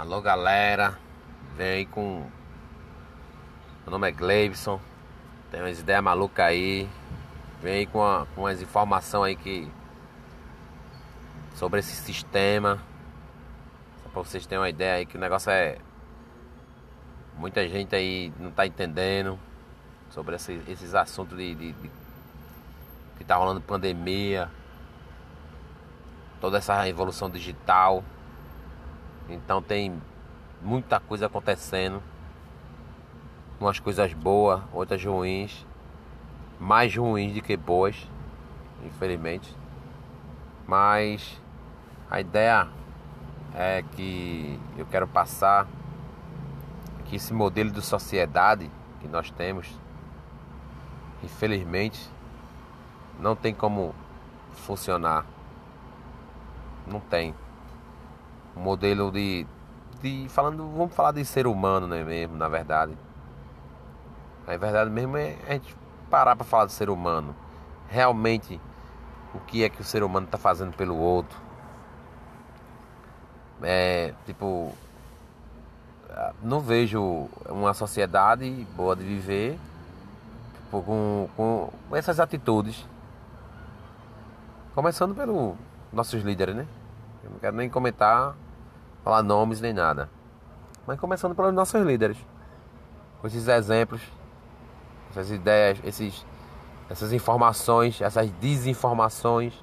Alô galera, vem aí com. Meu nome é Gleibson, tem umas ideias malucas aí. Vem aí com, uma, com umas informações aí que. Sobre esse sistema. Só pra vocês terem uma ideia aí que o negócio é. Muita gente aí não tá entendendo sobre esse, esses assuntos de, de, de que tá rolando pandemia, toda essa evolução digital. Então tem muita coisa acontecendo. Umas coisas boas, outras ruins. Mais ruins do que boas, infelizmente. Mas a ideia é que eu quero passar que esse modelo de sociedade que nós temos, infelizmente, não tem como funcionar. Não tem um modelo de, de falando, vamos falar de ser humano, né, mesmo, na verdade. A verdade mesmo é a gente parar para falar de ser humano. Realmente, o que é que o ser humano está fazendo pelo outro? É, tipo, não vejo uma sociedade boa de viver tipo, com, com essas atitudes. Começando pelos nossos líderes, né? Eu não quero nem comentar, falar nomes nem nada. Mas começando pelos nossos líderes. Com esses exemplos, essas ideias, esses, essas informações, essas desinformações.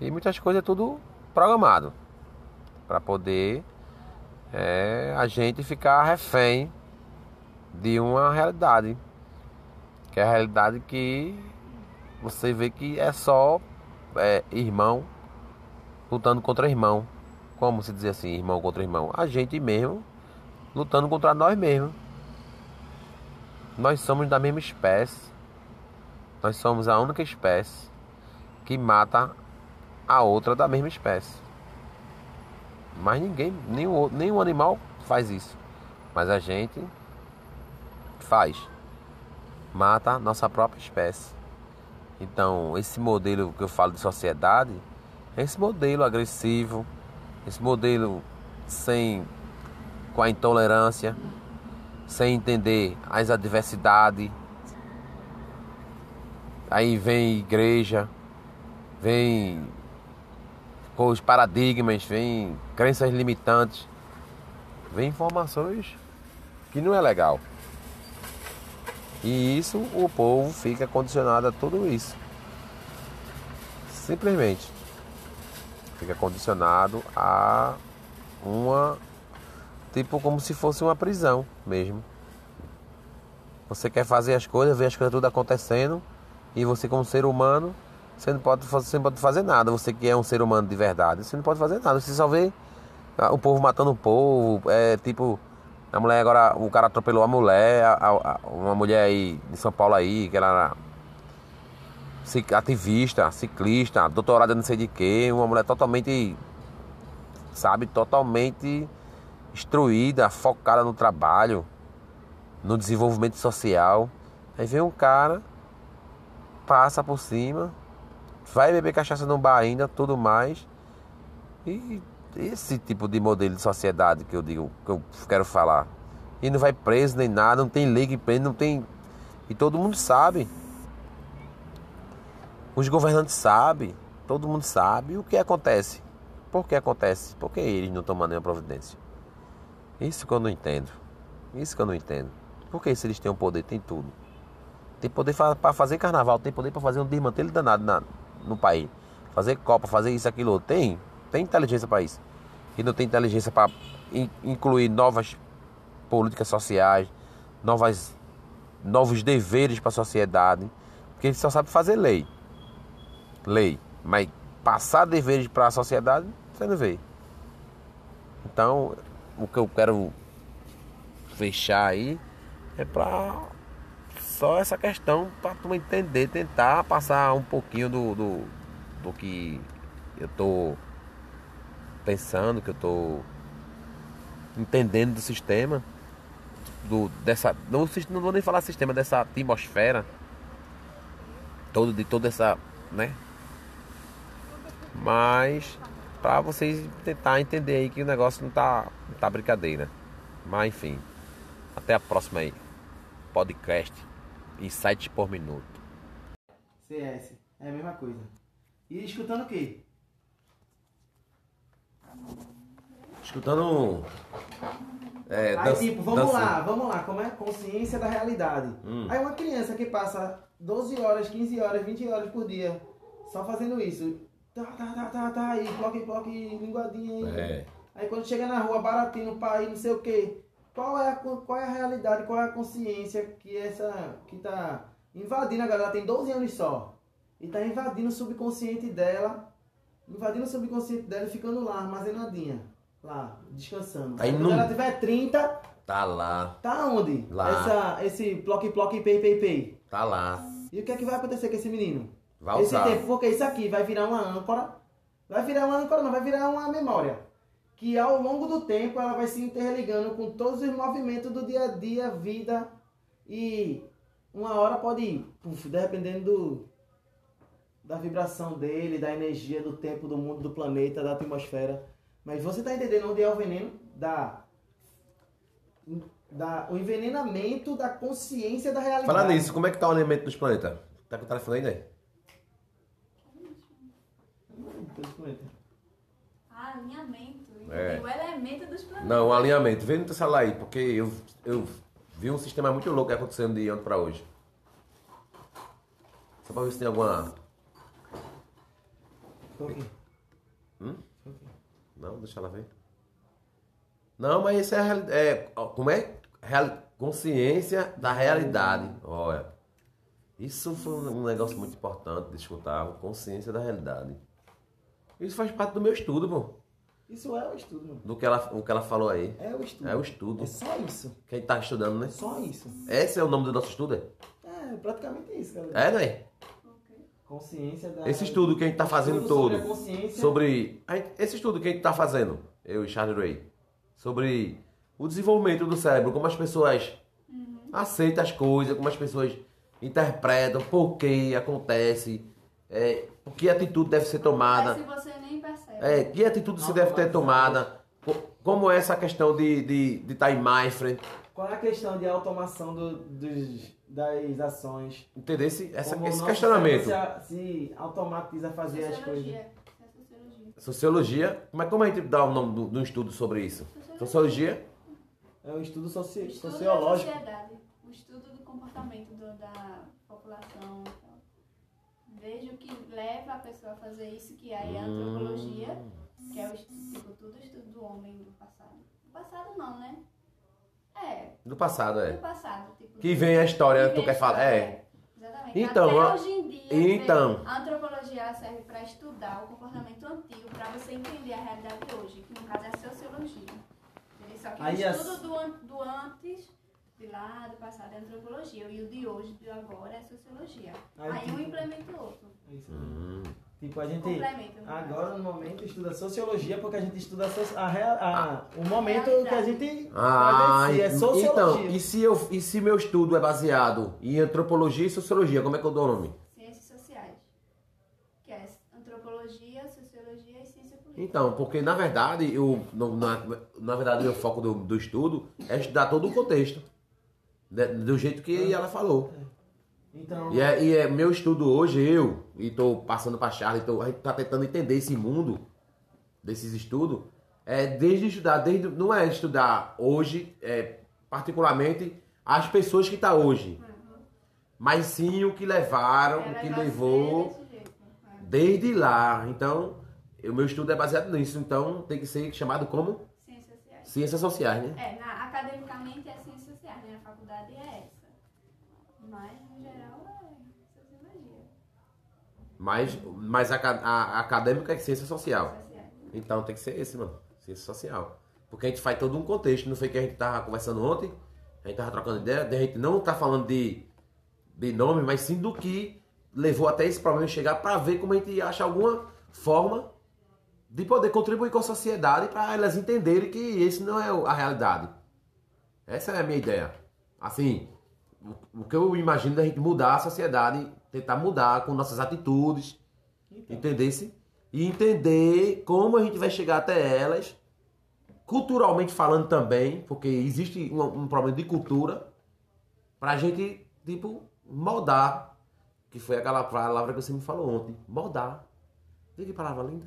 E muitas coisas é tudo programado. Para poder é, a gente ficar refém de uma realidade. Que é a realidade que você vê que é só é, irmão lutando contra irmão. Como se dizer assim, irmão contra irmão? A gente mesmo lutando contra nós mesmos. Nós somos da mesma espécie. Nós somos a única espécie que mata a outra da mesma espécie. Mas ninguém, nenhum, nenhum animal faz isso. Mas a gente faz. Mata a nossa própria espécie. Então, esse modelo que eu falo de sociedade esse modelo agressivo, esse modelo sem com a intolerância, sem entender as adversidades. Aí vem igreja, vem com os paradigmas, vem crenças limitantes, vem informações que não é legal. E isso o povo fica condicionado a tudo isso. Simplesmente fica condicionado a uma tipo como se fosse uma prisão mesmo. Você quer fazer as coisas, ver as coisas tudo acontecendo e você como ser humano, você não pode, você não pode fazer nada. Você que é um ser humano de verdade, você não pode fazer nada. Você só vê o povo matando o povo, é tipo a mulher agora, o cara atropelou a mulher, a, a, uma mulher aí de São Paulo aí, que ela ativista, ciclista, doutorada não sei de quê, uma mulher totalmente, sabe, totalmente instruída, focada no trabalho, no desenvolvimento social. Aí vem um cara, passa por cima, vai beber cachaça no bar ainda, tudo mais. E esse tipo de modelo de sociedade que eu digo, que eu quero falar. E não vai preso nem nada, não tem lei que prende, não tem. E todo mundo sabe. Os governantes sabem, todo mundo sabe o que acontece. Por que acontece? Porque eles não tomam nenhuma providência. Isso que eu não entendo. Isso que eu não entendo. Porque se eles têm o poder, tem tudo. Tem poder para fazer carnaval, tem poder para fazer um desmantelo danado na, no país. Fazer copa, fazer isso, aquilo. Tem. Tem inteligência para isso. E não tem inteligência para incluir novas políticas sociais, novas, novos deveres para a sociedade. Porque eles só sabem fazer lei lei, mas passar deveres para a sociedade, você não vê. Então, o que eu quero fechar aí é para só essa questão para tu entender, tentar passar um pouquinho do, do, do que eu tô pensando, que eu tô entendendo do sistema, do dessa não, não vou nem falar sistema dessa atmosfera todo de toda essa, né? Mas Pra vocês tentar entender aí que o negócio não tá, não tá brincadeira. Mas enfim. Até a próxima aí. Podcast. Insight por minuto. CS. É a mesma coisa. E escutando o quê? Escutando. É, Aí, tipo, vamos dança- lá, vamos lá, como é consciência da realidade. Hum. Aí uma criança que passa 12 horas, 15 horas, 20 horas por dia só fazendo isso. Tá, tá, tá, tá, tá, aí, bloque, bloque, linguadinha aí. É. Aí quando chega na rua, baratinho, pai, não sei o quê. Qual é, a, qual é a realidade, qual é a consciência que essa. que tá invadindo a galera, tem 12 anos só. E tá invadindo o subconsciente dela. Invadindo o subconsciente dela e ficando lá, armazenadinha. Lá, descansando. Aí Quando ela tiver 30, Tá lá, tá onde? Lá. Essa, esse ploque, ploque, pei, pei, pei. tá lá. E o que é que vai acontecer com esse menino? Vai Esse usar. tempo, porque isso aqui vai virar uma âncora. Vai virar uma âncora, não, vai virar uma memória. Que ao longo do tempo ela vai se interligando com todos os movimentos do dia a dia, vida. E uma hora pode ir, puf, dependendo do, da vibração dele, da energia, do tempo, do mundo, do planeta, da atmosfera. Mas você tá entendendo onde é o veneno? Da, da, o envenenamento da consciência da realidade. Falar nisso, como é que tá o alimento dos planetas? Tá com o telefone aí, né? Alinhamento. É. O elemento dos planetas. Não, o alinhamento. Vê no teu celular aí, porque eu, eu vi um sistema muito louco acontecendo de ontem pra hoje. Só pra ver se tem alguma. Por quê? Não, deixa ela ver. Não, mas isso é, é como é? Real- consciência da realidade. Olha, isso foi um um negócio muito importante de escutar, consciência da realidade. Isso faz parte do meu estudo, pô. Isso é o estudo, mano. Do que ela, o que ela falou aí. É o estudo. É o estudo. É só isso. Quem tá estudando, né? Só isso. Esse é o nome do nosso estudo, é? É praticamente isso, galera. É, né? Consciência da. Esse estudo que a gente tá fazendo Estudo sobre todo. a consciência. Sobre. a gente- Esse estudo que a gente tá fazendo, eu e Charles Ray, sobre o desenvolvimento do cérebro, como as pessoas aceitam as coisas, como as pessoas interpretam, por que acontece, é, que atitude deve ser tomada. Mas se você nem percebe. É, que atitude se deve ter tomada? Co- Como é essa questão de de, de estar em mindfulness? Qual é a questão de automação do- dos, das ações? Entender esse, essa- Como esse questionamento? Se, se automatiza fazer as coisas. Sociologia. Isso é sociologia. Sociologia, mas como a gente dá o nome do, do estudo sobre isso? Sociologia? É um estudo soci- O estudo sociológico. da sociedade. O estudo do comportamento do- da população. Veja o que leva a pessoa a fazer isso, que aí é a antropologia, que é o estudo, tipo, tudo estudo do homem do passado. Do passado não, né? É, Do passado, do é. passado. Tipo, Que vem a história, que tu quer falar? É. Exatamente. Então, Até a- hoje em dia, então. a antropologia serve para estudar o comportamento antigo, para você entender a realidade de hoje, que no caso é a sociologia. Só que Aí o as- estudo do, an- do antes, de lá, do passado é antropologia, e o de hoje, do agora, é sociologia. Aí, Aí, um tipo- implementa o outro. É isso aí. Hum. Tipo, a gente no agora no momento estuda sociologia porque a gente estuda a, a, a- o momento Realidade. que a gente Ah, vai é então, sociologia. e se, eu, e se meu estudo é baseado em antropologia e sociologia, como é que eu dou o nome? caso. Ciências sociais. Que é antropologia, sociologia e ciência política. Então, porque na verdade, eu, na, na verdade, o foco do, do estudo é estudar todo o contexto. Do jeito que ela falou. Então, E é, e é meu estudo hoje, eu, e tô passando pra Charlie, tô, a gente tá tentando entender esse mundo desses estudos, é desde estudar, desde, não é estudar hoje, é, particularmente, as pessoas que tá hoje, mas sim o que levaram, Ela o que levou jeito, né? desde lá. Então, o meu estudo é baseado nisso, então tem que ser chamado como Ciências sociais. ciências sociais, né? É, na, academicamente é ciências sociais, né? A faculdade é essa. Mas, no geral, é sociologia. Mas, mas a, a- a acadêmica é ciência social. Sociais. Então tem que ser esse, mano. Ciência social. Porque a gente faz todo um contexto. Não foi que a gente tava conversando ontem, a gente tava trocando ideia, de a gente não tá falando de, de nome, mas sim do que levou até esse problema chegar para ver como a gente acha alguma forma de poder contribuir com a sociedade para elas entenderem que esse não é a realidade. Essa é a minha ideia. Assim, o, que eu imagino da gente mudar a sociedade, tentar mudar com nossas atitudes, então, entendesse? e entender como a gente vai chegar até elas, culturalmente falando também, porque existe um, um problema de cultura, pra gente, tipo, moldar, que foi aquela palavra que você me falou ontem, moldar. Vê que palavra linda.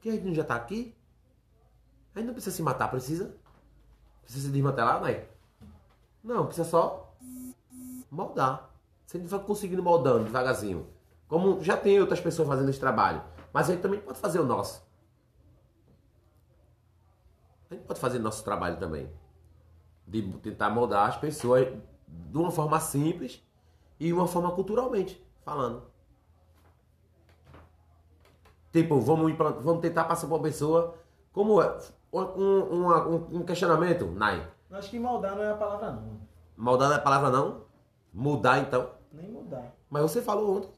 Que a gente não já tá aqui? A gente não precisa se matar, precisa? Precisa se desmantelar, né? Não, precisa só moldar. Se a gente vai conseguindo moldando devagarzinho, como já tem outras pessoas fazendo esse trabalho, mas a gente também pode fazer o nosso. A gente pode fazer nosso trabalho também. De tentar moldar as pessoas de uma forma simples e uma forma culturalmente falando. Tipo, vamos, vamos tentar passar para uma pessoa como é. Um, um, um- um questionamento, Nai. Acho que moldar não é a palavra não. Moldar não é palavra não? Mudar então. Nem mudar. Mas você falou ontem.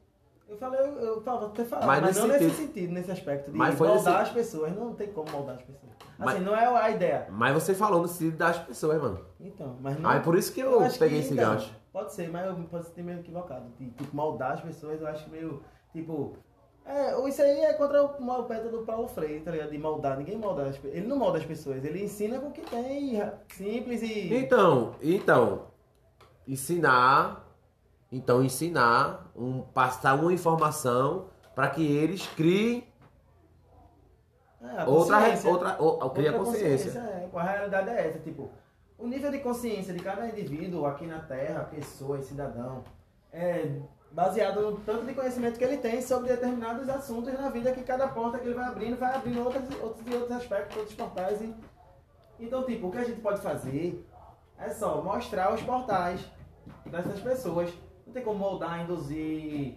Eu falei, eu, eu falo, até falar, Mas mas, nesse não nesse sentido. sentido, nesse aspecto de Mas moldar nesse- as pessoas. Não tem como moldar as pessoas. Mas- Assim, não é a ideia. Mas você falou no sentido das pessoas, mano. Então, mas não. Ah, é por isso que eu acho peguei que, esse então, gancho. Pode ser, mas eu posso ter meio equivocado. De, tipo, moldar as pessoas, eu acho meio. Tipo. É, isso aí é contra o, método do Paulo Freire, tá ligado? De moldar. Ninguém molda as pe- Ele não molda as pessoas, ele ensina com o que tem, simples e. Então, então, ensinar, então ensinar, um, passar uma informação para que eles criem É, outra, consciência. outra, ou, ou cria Outra consciência. é, a realidade é essa, tipo, o nível de consciência de cada indivíduo aqui na Terra, pessoa e cidadão, é baseado no tanto de conhecimento que ele tem sobre determinados assuntos na vida que cada porta que ele vai abrindo, vai abrindo outros, outros outros aspectos, outros portais. E... Então, tipo, o que a gente pode fazer é só mostrar os portais dessas pessoas. Não tem como moldar, induzir.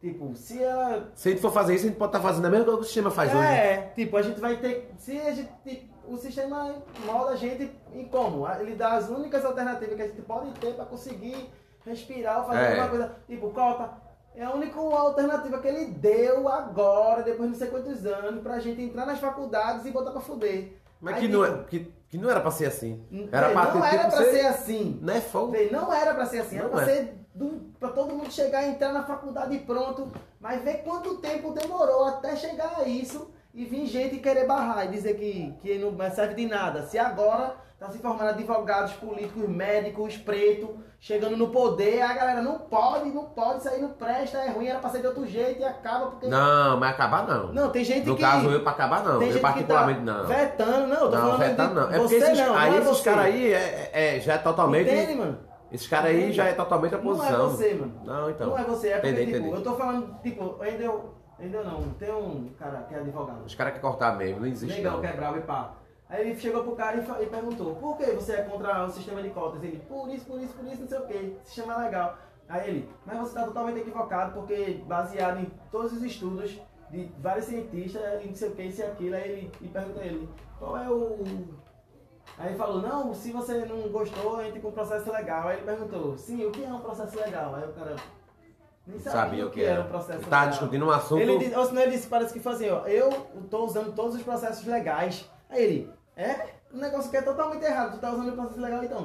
Tipo, se ela Se a gente for fazer isso, a gente pode estar fazendo a mesma coisa que o sistema faz hoje. é, tipo, a gente vai ter. Se a gente. tipo, O sistema molda a gente em como? Ele dá as únicas alternativas que a gente pode ter para conseguir respirar ou fazer É. alguma coisa. Tipo, cota. É a única alternativa que ele deu agora, depois de não sei quantos anos, pra gente entrar nas faculdades e botar pra fuder. Mas que não, é, que, que não era pra ser assim. Era pra não ter era tipo pra ser- ser assim. Não é fogo. Vê, não era pra ser assim, era Não pra é. ser do, pra todo mundo chegar, entrar na faculdade e pronto. Mas vê quanto tempo demorou até chegar a isso e vir gente querer barrar e dizer que, que não serve de nada. Se agora tá se formando advogados, políticos, médicos, pretos, chegando no poder, a galera não pode, não pode, isso aí não presta, é ruim, era pra ser de outro jeito e acaba porque. Não, mas acabar não. Não, tem gente no que. caso, eu pra acabar não. tem Eu gente particularmente que tá não. Vetando, não, eu tô Não, falando vetando não. É porque esses, não, aí não é esses caras aí é, é- já é totalmente. Entende, mano? Esses caras aí já é totalmente a Não é posição. você, mano. Não, então. Não é você, é porque, Entendi, tipo, entendi. eu tô falando, tipo, ainda eu, ainda não, tem um cara que é advogado, Os caras querem cortar mesmo, não existe legal, não. que é e pá. Aí ele chegou pro cara e, e perguntou, por que você é contra o sistema de cotas? Ele, por isso, por isso, por isso, não sei o que, sistema legal. Aí ele, mas você está totalmente equivocado, porque baseado em todos os estudos de vários cientistas, e não sei o que, isso e aquilo, aí ele e pergunta ele, qual é o. Aí ele falou, não, se você não gostou, entra com um processo legal. Aí ele perguntou, sim, o que é um processo legal? Aí o cara nem sabia, Sabia o que era um processo Tá legal. discutindo um assunto. Ele ou senão ele disse, parece que assim, ó, eu tô usando todos os processos legais. Aí ele, é? Um negócio que é totalmente errado, tu tá usando o processo legal então.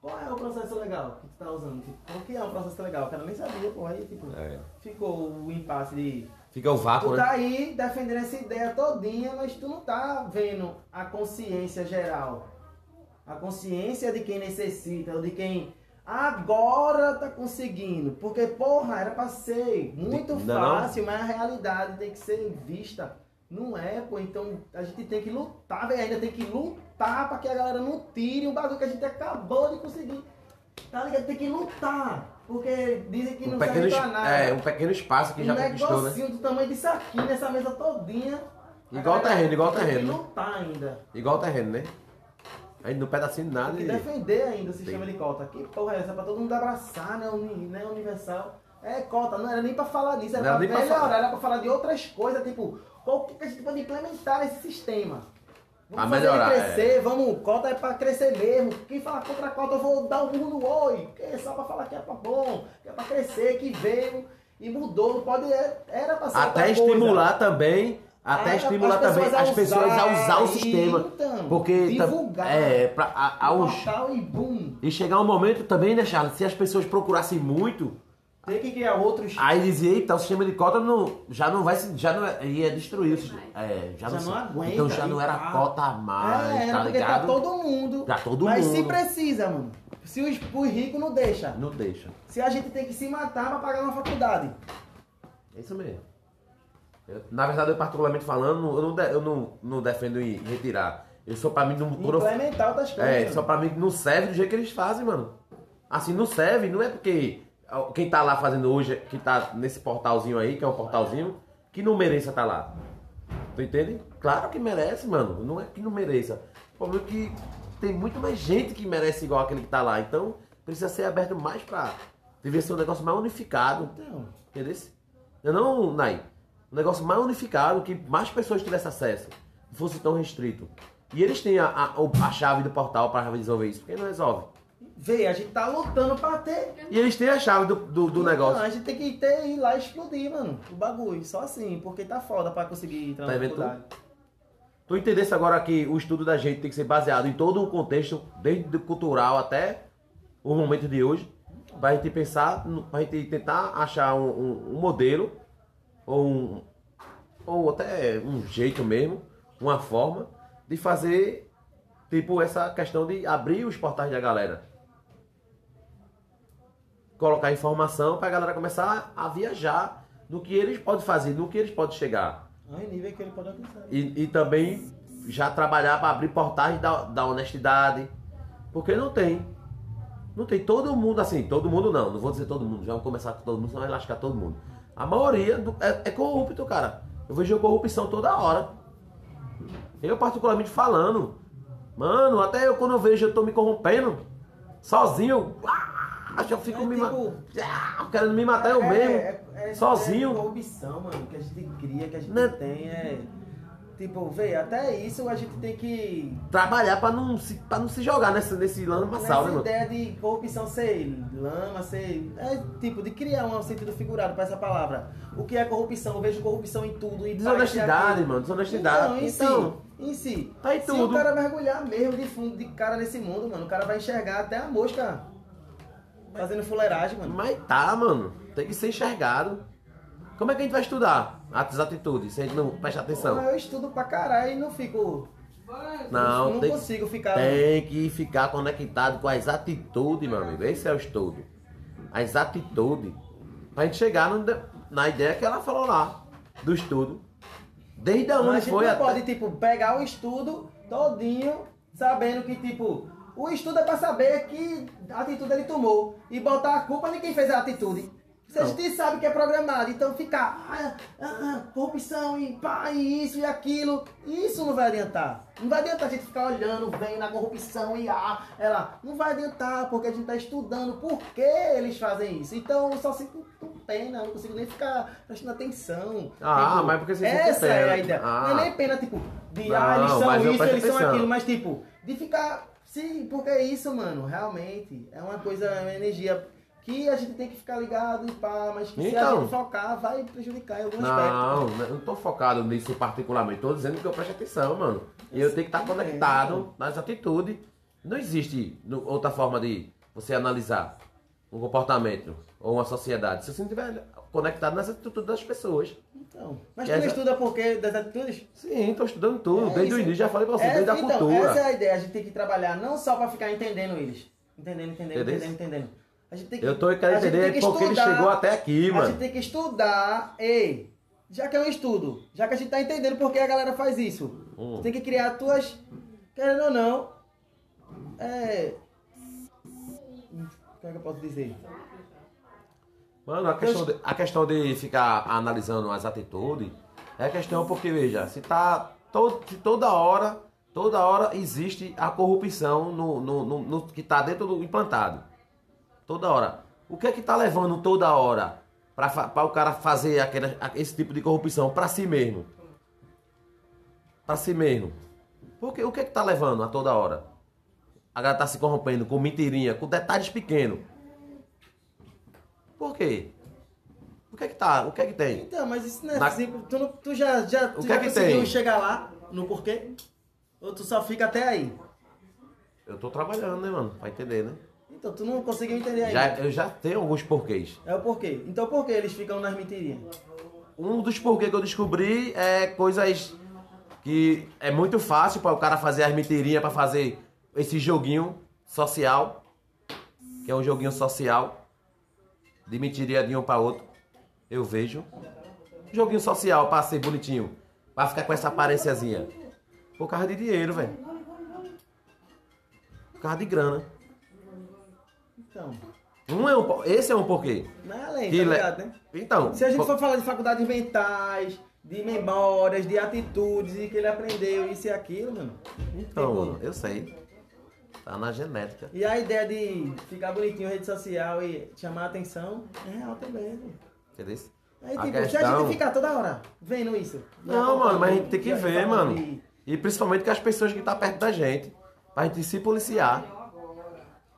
Qual é o processo legal que tu tá usando? Tipo, o que é um processo legal? O cara nem sabia, pô, aí tipo, É. ficou o impasse de... Fica o vácuo, Tu né? tá aí defendendo essa ideia todinha, mas tu não tá vendo a consciência geral. A consciência de quem necessita, ou de quem agora tá conseguindo. Porque, porra, era pra ser muito De- fácil, mas a realidade tem que ser vista. Não é, pô. Então a gente tem que lutar, velho. Ainda tem que lutar pra que a galera não tire um bagulho que a gente acabou de conseguir. Tá ligado? Tem que lutar. Porque dizem que Um não pequeno, serve pra nada. é, um pequeno espaço que um já conquistou, né? negocinho do tamanho disso aqui, nessa mesa todinha. Igual galera terreno, igual tem terreno, que né? lutar ainda. Igual o terreno, né? Aí no pedacinho de nada Tem e... que defender ainda o sistema de cota. Que porra é essa? Pra todo mundo abraçar, né? Né? Universal. É cota, não era nem pra falar nisso, era Não pra melhorar, era pra falar de outras coisas, tipo, qual que a gente pode implementar nesse sistema. Vamos fazer melhorar, crescer, vamos, cota é pra crescer mesmo. Quem fala contra a cota, eu vou dar o burro no oi. Que é só pra falar que é pra bom, que é pra crescer, que veio e mudou. Não pode, é- era pra ser Até outra coisa. estimular também, até estimular também as pessoas a usar o sistema. então, Porque divulgar. é, pra, a, a, os- Portal e boom. e chegar um momento também, né, Charles? Se as pessoas procurassem muito, Tem que criar outros. Aí dizia, eita, o sistema de cota não, já não vai se. Já não é- ia destruir o sistema. mais. É, já, Já não, não se- aguenta, Então já não era pá. cota a mais, é, era tá porque ligado? tá todo mundo. Pra todo Mas se mundo. precisa, mano. Se os, os ricos não deixa. Não deixa. Se a gente tem que se matar pra pagar uma faculdade. É isso mesmo. Eu- na verdade, eu particularmente falando, eu não, de- eu não, não defendo em retirar. Eu sou pra mim não. Implementar outras coisas. É, mano. só pra mim não serve do jeito que eles fazem, mano. Assim, não serve, não é porque quem tá lá fazendo hoje, que tá nesse portalzinho aí, que é um portalzinho, que não mereça estar lá. Tu entende? Claro que merece, mano. Não é que não mereça. O problema é que tem muito mais gente que merece igual aquele que tá lá. Então, precisa ser aberto mais pra. Devia ser um negócio mais unificado. Então, Entendeu? Eu não, Nai. Um negócio mais unificado, que mais pessoas tivessem acesso. Não fosse tão restrito. E eles têm a, a, a chave do portal para resolver isso. Por que não resolve? Vê, a gente tá lutando pra ter. E eles têm a chave do, do, do Não, negócio. a gente tem que ter, ir lá e explodir, mano. O bagulho. Só assim, porque tá foda pra conseguir entrar Tá na faculdade. Tu entendesse agora que o estudo da gente tem que ser baseado em todo o contexto, desde o cultural até o momento de hoje, pra gente pensar, pra gente tentar achar um, um- um modelo, ou, um, ou até um jeito mesmo, uma forma de fazer, tipo, essa questão de abrir os portais da galera. Colocar informação pra galera começar a viajar no que eles podem fazer, no que eles podem chegar. O nível que ele pode alcançar. E, e também já trabalhar para abrir portais da, da honestidade. Porque não tem. Não tem todo mundo assim, todo mundo não, não vou dizer todo mundo, já vamos começar com todo mundo, senão vai lascar todo mundo. A maioria do- é, é corrupto, cara. Eu vejo corrupção toda hora. Eu particularmente falando, mano, até eu quando eu vejo eu tô me corrompendo, sozinho, ah, eu fico É me tipo- matando, querendo me matar eu mesmo, sozinho. É corrupção, mano, que a gente cria, que a gente Né? tem. É. Tipo, vê, até isso a gente tem que. Trabalhar pra não se, pra não se jogar nesse, nesse lamaçal, né, Nessa mano? ideia de corrupção ser lama, ser. É tipo, de criar um sentido figurado pra essa palavra. O que é corrupção? Eu vejo corrupção em tudo. E Desonestidade, mano, desonestidade. Não, em Então, si. Em si. tá em Se tudo. o cara mergulhar mesmo de fundo de cara nesse mundo, mano, o cara vai enxergar até a mosca fazendo fuleiragem, mano. Mas tá, mano. Tem que ser enxergado. Como é que a gente vai estudar as atitudes se a gente não presta atenção? Eu estudo pra caralho e não fico. Não, não tem, consigo ficar. tem que ficar conectado com as atitudes, meu amigo. Esse é o estudo. As atitudes. Pra gente chegar no- na ideia que ela falou lá, do estudo. Desde Mas a onde gente foi não até... pode, tipo, pegar o estudo todinho, sabendo que, tipo, o estudo é pra saber que atitude ele tomou. E botar a culpa em quem fez a atitude. Se a gente sabe que é programado, então ficar ah, ah, ah, corrupção e pá, e isso e aquilo, isso não vai adiantar. Não vai adiantar a gente ficar olhando, vendo a corrupção e ah, ela. Não vai adiantar, porque a gente tá estudando por que eles fazem isso. Então eu só sinto pena, não consigo nem ficar prestando atenção. Ah, mas porque você Essa é a ideia. Ah. Não é nem pena, tipo, de Não, ah, eles são isso, eles são atenção. aquilo, mas tipo, de ficar. Sim, porque é isso, mano, realmente. É uma coisa, é uma energia que a gente tem que ficar ligado e pá, mas que se a Então. gente focar, vai prejudicar em algum aspecto. Não, eu não tô focado nisso particularmente. Tô dizendo que eu presto atenção, mano. E eu tenho que estar conectado nas atitudes. Não existe outra forma de você analisar um comportamento ou uma sociedade se você não estiver conectado nas atitudes das pessoas. Então, mas Que tu essa- estuda por quê das atitudes? Sim, tô estudando tudo. É, desde o isso- início, já falei pra você, Essa- desde a então, cultura. Essa é a ideia, a gente tem que trabalhar não só pra ficar entendendo eles. Entendendo, entendendo, Entendeu? entendendo, entendendo. A gente tem que, Eu tô a querendo entender que porque ele estudar- chegou até aqui, A mano. gente tem que estudar, ei, já que é um estudo, já que a gente tá entendendo por que a galera faz isso, Hum. tu tem que criar tuas, querendo ou não, é... Como é que eu posso dizer? Mano, a questão, de, a questão de ficar analisando as atitudes é questão porque, veja, se tá todo, se toda hora, toda hora existe a corrupção no, no, no- no- que tá dentro do implantado. Toda hora. O que é que tá levando toda hora para o cara fazer aquela, esse tipo de corrupção para si mesmo? Para si mesmo. Porque o que é que tá levando a toda hora? A galera tá se corrompendo com mentirinha, com detalhes pequenos. Por quê? O que é que tá? O que é que tem? Então, mas isso não é Na- simples, tu, não- tu já, já, tu O que já é que conseguiu tem? chegar lá, no porquê? Ou tu só fica até aí? Eu tô trabalhando, né, mano? Pra entender, né? Então tu não conseguiu entender ainda. Já, eu já tenho alguns porquês. É o porquê. Então por que eles ficam nas mentirinhas? Um dos porquês que eu descobri é coisas que é muito fácil para o cara fazer as mentirinhas para fazer esse joguinho social, que é um joguinho social de mentirinha de um para outro. Eu vejo. Joguinho social para ser bonitinho, para ficar com essa aparênciazinha. Por causa de dinheiro, velho. Por causa de grana. Então, Um é um, esse é um porquê. não é além, Que tá ligado, né? Então, Se a gente for falar de faculdades mentais, de memórias, de atitudes, e que ele aprendeu isso e aquilo, mano. então, mano, eu sei. Tá na genética. E a ideia de ficar bonitinho rede social e chamar a atenção é real também, mano. Entendeu? Aí, A tipo, se a questão- gente ficar toda hora vendo isso. Não, mano, mas a gente tem que ver, falando mano. de- E principalmente com as pessoas que estão perto da gente. Pra gente se policiar.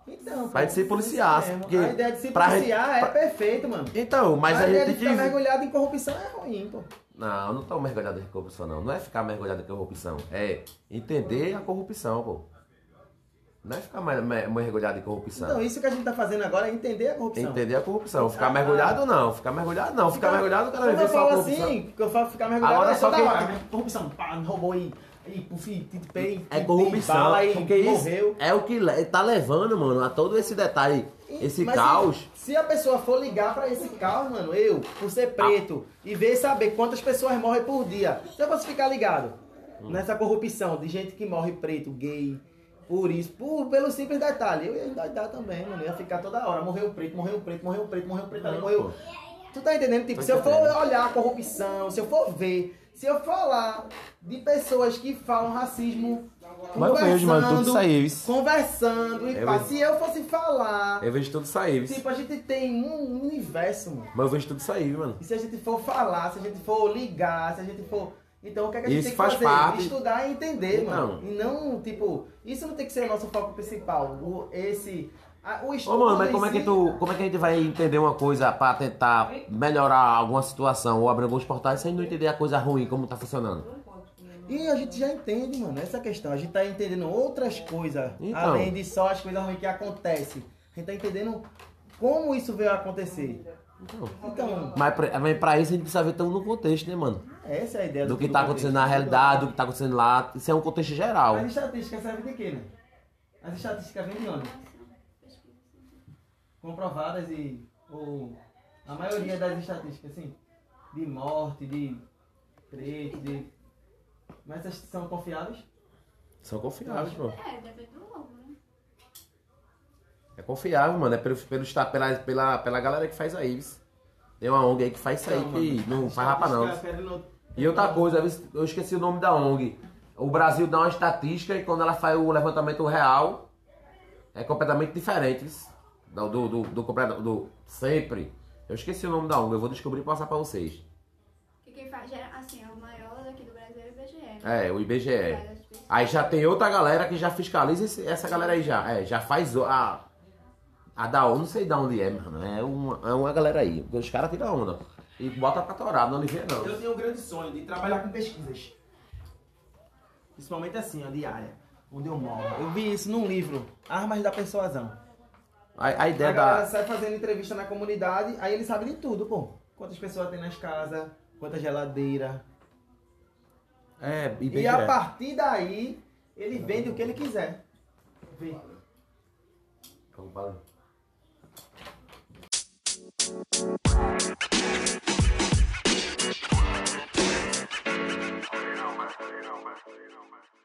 Então, Pra gente se policiar, porque A ideia de se policiar gente- é perfeito, mano. Então, mas a, a, ideia gente de tem ficar que. mergulhado em corrupção é ruim, pô. Não, eu não tô mergulhado em corrupção, não. Não é ficar mergulhado em corrupção. É entender a corrupção, pô. Não é ficar mer- mer- mergulhado em corrupção. Então, isso que a gente tá fazendo agora é entender a corrupção. Entender a corrupção. Ficar Ah, mergulhado, não. Ficar mergulhado, não. Ficar mergulhado, o cara ver eu só a falo corrupção. assim, eu falo ficar mergulhado Agora é só que- hora, né? Corrupção, pá, roubou e, e pufi, titpei, É corrupção, e porque isso morreu. é o que le- tá levando, mano, a todo esse detalhe, esse caos. Se, se a pessoa for ligar pra esse caos, mano, eu, por ser preto, e ver saber quantas pessoas morrem por dia, se eu fosse ficar ligado Hum. nessa corrupção de gente que morre preto, gay, por isso, por, pelo simples detalhe, eu ia endoidar também, mano, ia ficar toda hora, morreu preto, morreu preto, morreu preto, morreu preto, ali, morreu... Tu tá entendendo? Tipo, se eu for olhar a corrupção, se eu for ver, se eu falar de pessoas que falam racismo, Mas eu vejo, mano, tudo isso. Conversando e Eu pá, vejo. se eu fosse falar, Eu vejo tudo viu? tipo, a gente tem um universo, mano. mas eu vejo tudo aí, mano. E se a gente for falar, se a gente for ligar, se a gente for. Então o que, é que a gente Isso tem que faz fazer? parte- Estudar e entender, Então. mano. E não, tipo, isso não tem que ser o nosso foco principal. O, esse. a- o estudo. Ô, mano, mas como é que tu. Como é que a gente vai entender uma coisa pra tentar melhorar alguma situação ou abrir alguns portais sem não entender a coisa ruim, como tá funcionando? E a gente já entende, mano, essa questão. A gente tá entendendo outras coisas, Então. além de só as coisas ruins que acontecem. A gente tá entendendo como isso veio a acontecer. Então, Mas pra, mas pra isso a gente precisa ver tão no contexto, né, mano? Essa é a ideia Do que do tá acontecendo na realidade, do que tá acontecendo lá. Isso é um contexto geral. As estatísticas servem de quê, né? As estatísticas vêm de onde? Comprovadas e. Ou. A maioria das estatísticas, assim. De morte, de preto, de. Mas essas são confiáveis? São confiáveis, pô. É, depende do órgão, né? É confiável, mano. É pelo, pelo, pela, pela, pela galera que faz aí. viu? Tem uma ONG aí que faz isso aí, que mano, não faz rapa não. E outra coisa, eu esqueci o nome da ONG. O Brasil dá uma estatística e quando ela faz o levantamento real, é completamente diferente. Do, do, do, do, completo- do- sempre. Eu esqueci o nome da ONG, eu vou descobrir e passar pra vocês. Que quem faz, assim, é o maior daqui do Brasil é o IBGE. né? É, o IBGE. Aí já tem outra galera que já fiscaliza esse- essa galera aí já. É, já faz a. A da ONU, não sei de onde é, mano. É uma, é uma galera aí. Os caras tiram onda. E bota pra torar, não vê não. Eu tenho um grande sonho de trabalhar com pesquisas. Principalmente assim, ó, diária. Onde eu moro. Eu vi isso num livro, Armas da Persuasão. A, a A ideia galera da. sai fazendo entrevista na comunidade, aí ele sabe de tudo, pô. Quantas pessoas tem nas casas, quantas geladeiras. É, E IBGE. a partir daí, ele vende o que ele quiser. Vê. Vamos para- You know, man.